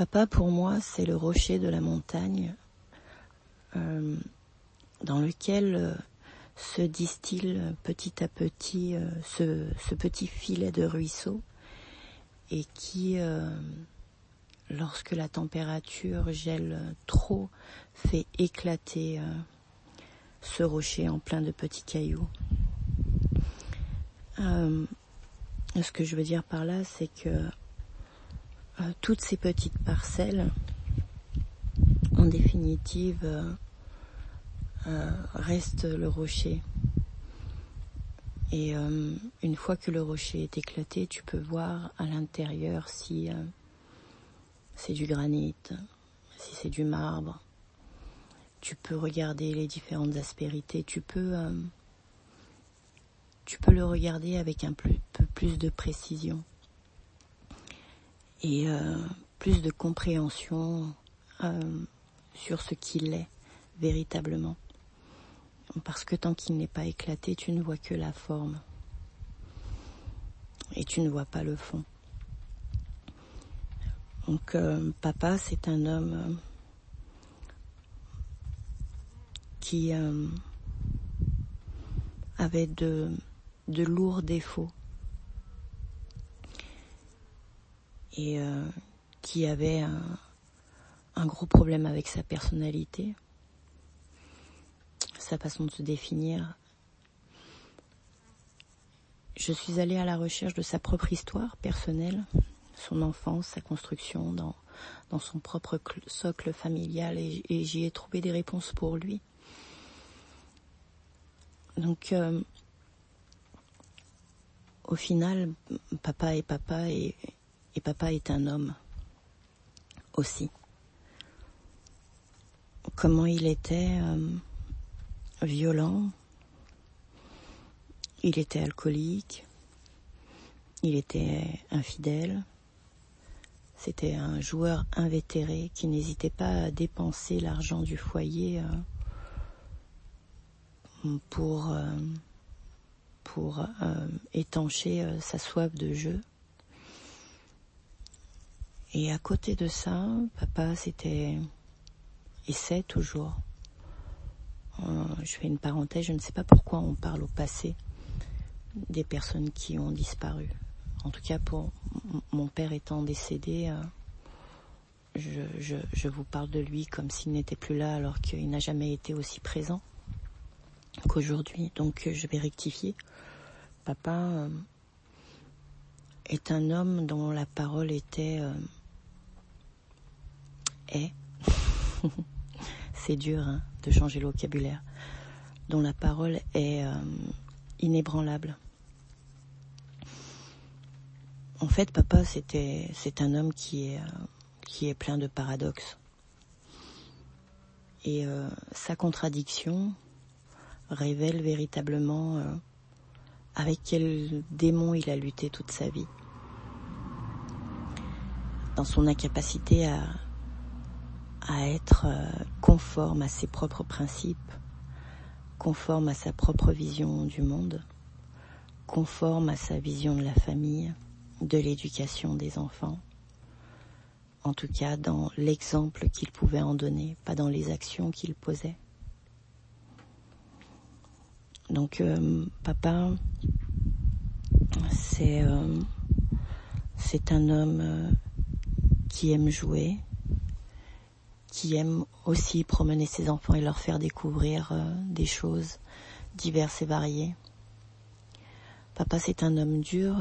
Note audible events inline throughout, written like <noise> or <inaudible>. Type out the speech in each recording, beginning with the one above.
Papa, pour moi, c'est le rocher de la montagne euh, dans lequel euh, se distille petit à petit euh, ce, ce, petit filet de ruisseau et qui, lorsque la température gèle trop, fait éclater ce rocher en plein de petits cailloux. ce que je veux dire par là, c'est que euh, toutes ces petites parcelles, en définitive, euh, euh, restent le rocher. Et une fois que le rocher est éclaté, tu peux voir à l'intérieur si c'est du granit, si c'est du marbre. Tu peux regarder les différentes aspérités. Tu peux, tu peux le regarder avec un peu plus de précision et euh, plus de compréhension euh, sur ce qu'il est véritablement. Parce que tant qu'il n'est pas éclaté, tu ne vois que la forme. Et tu ne vois pas le fond. Donc euh, papa, c'est un homme qui avait de, de lourds défauts et euh, qui avait un, gros problème avec sa personnalité, sa façon de se définir. Je suis allée à la recherche de sa propre histoire personnelle, son enfance, sa construction dans, son propre socle familial et, j'y ai trouvé des réponses pour lui. Donc, euh, au final, papa est papa et, et papa est un homme aussi. Comment il était euh, violent, il était alcoolique, il était infidèle, c'était un joueur invétéré qui n'hésitait pas à dépenser l'argent du foyer euh, pour, euh, pour étancher sa soif de jeu. Et à côté de ça, papa c'était et c'est toujours. Euh, je fais une parenthèse, je ne sais pas pourquoi on parle au passé des personnes qui ont disparu. En tout cas, pour mon père étant décédé, euh, je, vous parle de lui comme s'il n'était plus là alors qu'il n'a jamais été aussi présent qu'aujourd'hui. Donc je vais rectifier. Papa euh, est un homme dont la parole était est, <laughs> c'est dur hein, de changer le vocabulaire, dont la parole est euh, inébranlable. En fait, papa, c'était, c'est un homme qui est, euh, qui est plein de paradoxes. Et euh, sa contradiction révèle véritablement avec quel démon il a lutté toute sa vie. Dans son incapacité à, à être euh, conforme à ses propres principes, conforme à sa propre vision du monde, conforme à sa vision de la famille, de l'éducation des enfants, en tout cas dans l'exemple qu'il pouvait en donner, pas dans les actions qu'il posait. Donc euh, papa, euh, c'est un homme qui aime jouer, qui aime aussi promener ses enfants et leur faire découvrir euh, des choses diverses et variées. Papa, c'est un homme dur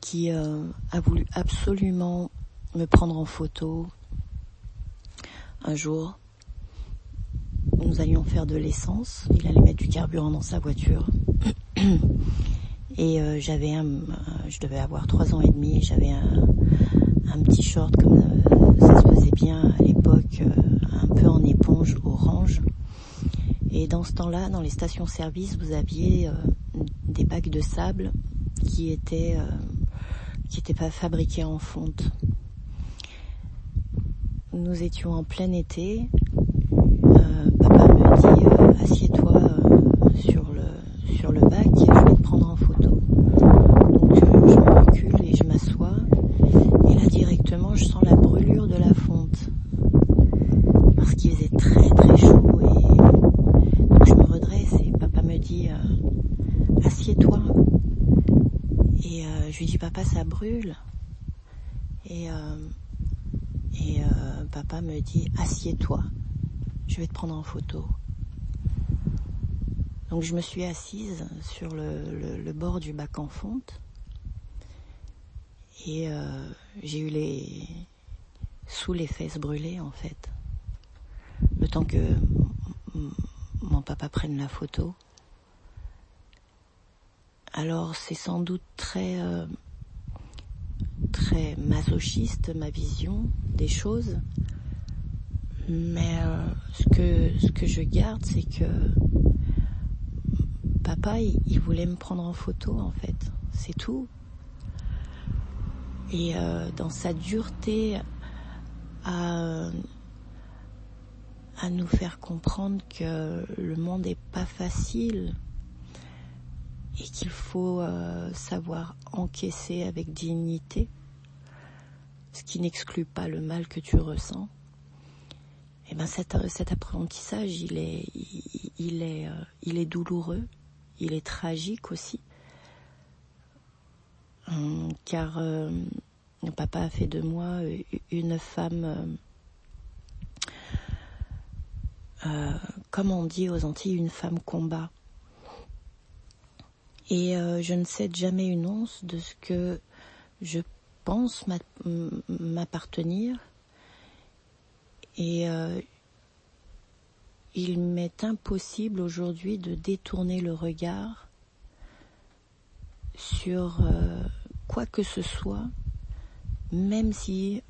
qui euh, a voulu absolument me prendre en photo. Un jour, nous allions faire de l'essence. Il allait mettre du carburant dans sa voiture. <clears throat> Et euh, j'avais un, je devais avoir trois ans et demi. J'avais un, un petit short comme ça se faisait bien à l'époque, euh, un peu en éponge orange. Et dans ce temps-là, dans les stations-service, vous aviez euh, des bacs de sable qui étaient euh, qui n'étaient pas fabriqués en fonte. Nous étions en plein été. papa me dit assieds-toi sur le sur le bac, je vais te prendre en photo. Donc je me recule et je m'assois et là directement je sens la parce qu'il faisait très très chaud et donc je me redresse et papa me dit euh, assieds-toi. Et euh, je lui dis papa ça brûle. Et euh, et papa me dit assieds-toi. Je vais te prendre en photo. Donc je me suis assise sur le, bord du bac en fonte. Et j'ai eu les sous les fesses brûlées en fait le temps que mon papa prenne la photo. Alors c'est sans doute très euh, très masochiste ma vision des choses, mais euh, ce que je garde c'est que papa il, voulait me prendre en photo en fait, c'est tout. Et euh, dans sa dureté à à nous faire comprendre que le monde n'est pas facile et qu'il faut euh, savoir encaisser avec dignité, ce qui n'exclut pas le mal que tu ressens. Et eh ben cet, cet apprentissage, il est, il, est, euh, il est douloureux, il est tragique aussi, hum, car euh, papa a fait de moi une femme euh, comme on dit aux Antilles, une femme combat. Et euh, je ne cède jamais une once de ce que je pense m'appartenir. Et euh, il m'est impossible aujourd'hui de détourner le regard sur quoi que ce soit, même si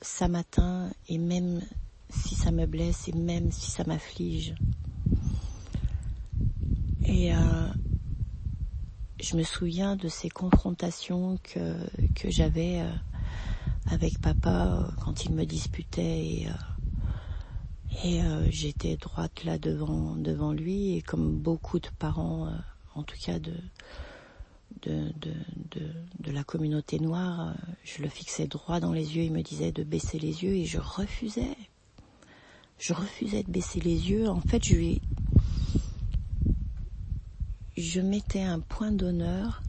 ça m'atteint et même si ça me blesse et même si ça m'afflige. Et euh, je me souviens de ces confrontations que, que j'avais euh, avec papa euh, quand il me disputait et, et j'étais droite là devant, devant lui et comme beaucoup de parents, en tout cas de, de, la communauté noire, je le fixais droit dans les yeux, il me disait de baisser les yeux et je refusais je refusais de baisser les yeux. En fait, je lui, je mettais un point d'honneur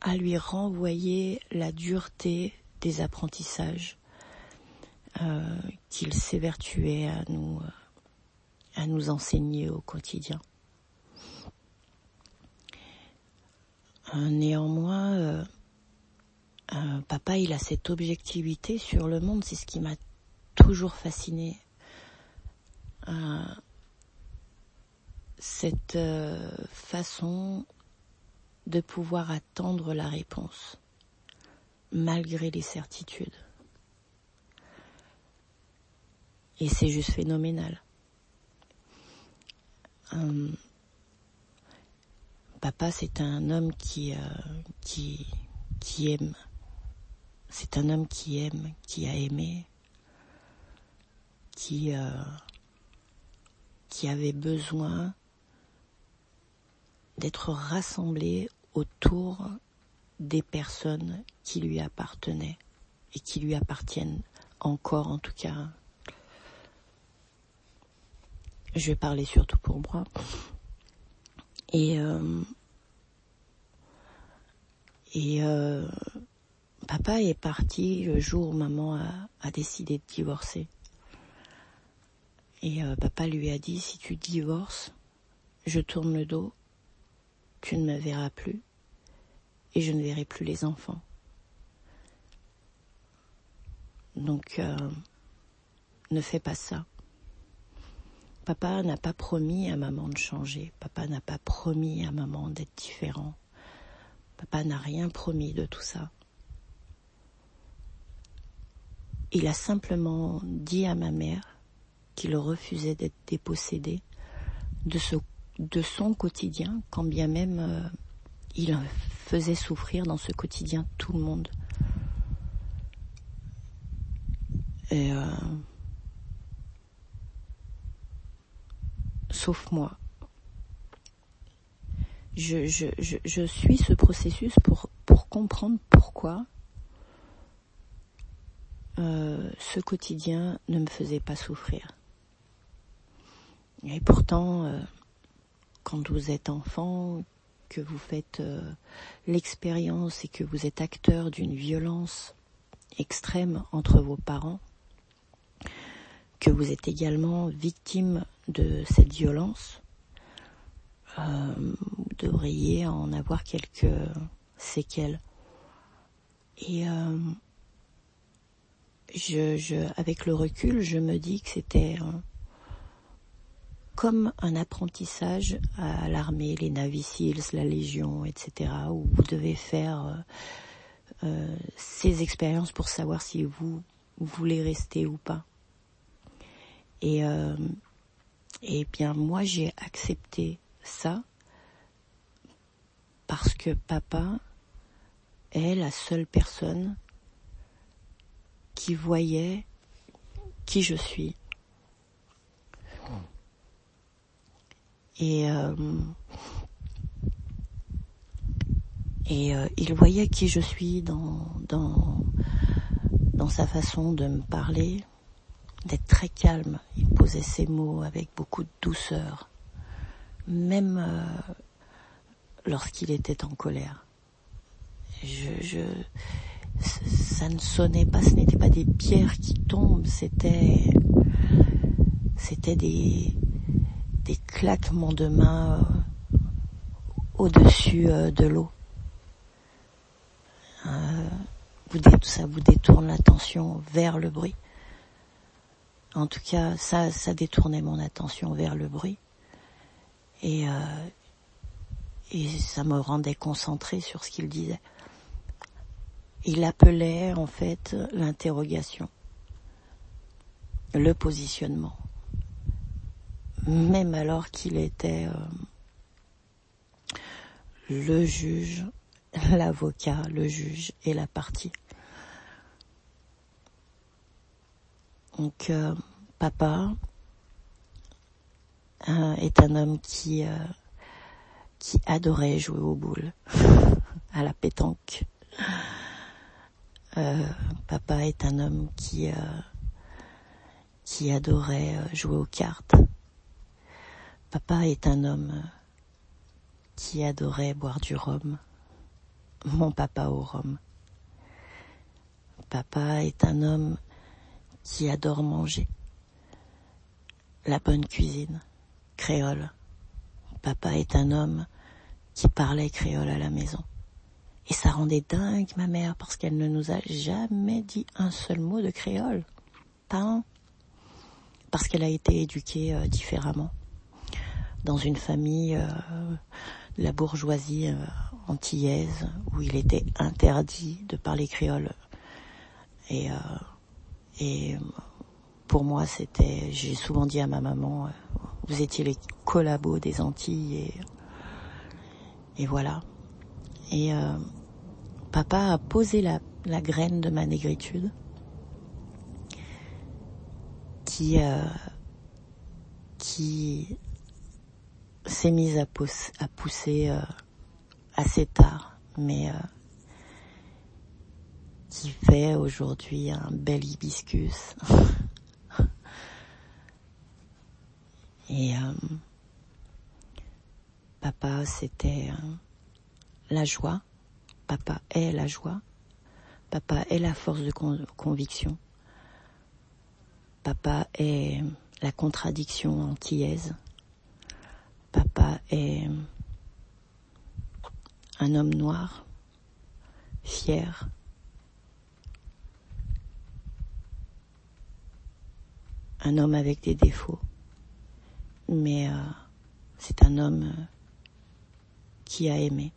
à lui renvoyer la dureté des apprentissages euh, qu'il s'évertuait à nous, à nous enseigner au quotidien. Néanmoins, euh, papa, il a cette objectivité sur le monde, c'est ce qui m'a toujours fasciné. Euh, cette euh, façon de pouvoir attendre la réponse malgré les certitudes. Et c'est juste phénoménal. Euh, papa, c'est un homme qui, qui, qui aime. C'est un homme qui aime, qui a aimé, qui, euh, qui avait besoin d'être rassemblé autour des personnes qui lui appartenaient et qui lui appartiennent encore en tout cas. Je vais parler surtout pour moi. Et euh, euh, papa est parti le jour où maman a, décidé de divorcer. Et euh, papa lui a dit, si tu divorces, je tourne le dos, tu ne me verras plus et je ne verrai plus les enfants. Donc, ne fais pas ça. Papa n'a pas promis à maman de changer. Papa n'a pas promis à maman d'être différent. Papa n'a rien promis de tout ça. Il a simplement dit à ma mère qu'il refusait d'être dépossédé de, son quotidien, quand bien même euh, il faisait souffrir dans ce quotidien tout le monde. Euh, sauf moi. Je, suis ce processus pour, pour comprendre pourquoi euh, ce quotidien ne me faisait pas souffrir. Et pourtant, euh, quand vous êtes enfant, que vous faites euh, l'expérience et que vous êtes acteur d'une violence extrême entre vos parents, que vous êtes également victime de cette violence, euh, vous devriez en avoir quelques séquelles. Et euh, je, je, avec le recul, je me dis que c'était comme un apprentissage à l'armée, les Navy Seals, la Légion, etc., où vous devez faire euh, euh, ces expériences pour savoir si vous, voulez rester ou pas. Et, euh, et bien moi j'ai accepté ça parce que papa est la seule personne qui voyait qui je suis. Et euh, et euh, il voyait qui je suis dans dans dans sa façon de me parler, d'être très calme. Il posait ses mots avec beaucoup de douceur, même euh, lorsqu'il était en colère. Je, je, ça ne sonnait pas, ce n'était pas des pierres qui tombent, c'était, c'était des, des claquements de mains euh, au-dessus euh, de l'eau. Ça vous détourne l'attention vers le bruit. En tout cas, ça, détournait mon attention vers le bruit. Et, et ça me rendait concentré sur ce qu'il disait. Il appelait en fait l'interrogation, le positionnement même alors qu'il était euh, le juge, <laughs> l'avocat, le juge et la partie. Donc euh, papa euh, est un homme qui adorait jouer aux boules, <laughs> à la pétanque. papa est un homme qui qui adorait jouer aux cartes. Papa est un homme qui adorait boire du rhum. Mon papa au rhum. Papa est un homme qui adore manger. La bonne cuisine, créole. Papa est un homme qui parlait créole à la maison. Et ça rendait dingue ma mère parce qu'elle ne nous a jamais dit un seul mot de créole. Pas un. Parce qu'elle a été éduquée euh, différemment dans une famille euh, de la bourgeoisie euh, antillaise où il était interdit de parler créole. Et, euh, et pour moi, c'était, j'ai souvent dit à ma maman, vous étiez les collabos des Antilles et, et voilà. Et papa a posé la, la, graine de ma négritude qui, qui s'est mise à, pousser euh, assez tard, mais euh, qui fait aujourd'hui un bel hibiscus. <laughs> Et euh, papa, c'était la joie. Papa est la joie. Papa est la force de conviction. Papa est la contradiction antillaise papa est un homme noir, fier, un homme avec des défauts, mais euh, c'est un homme euh, qui a aimé.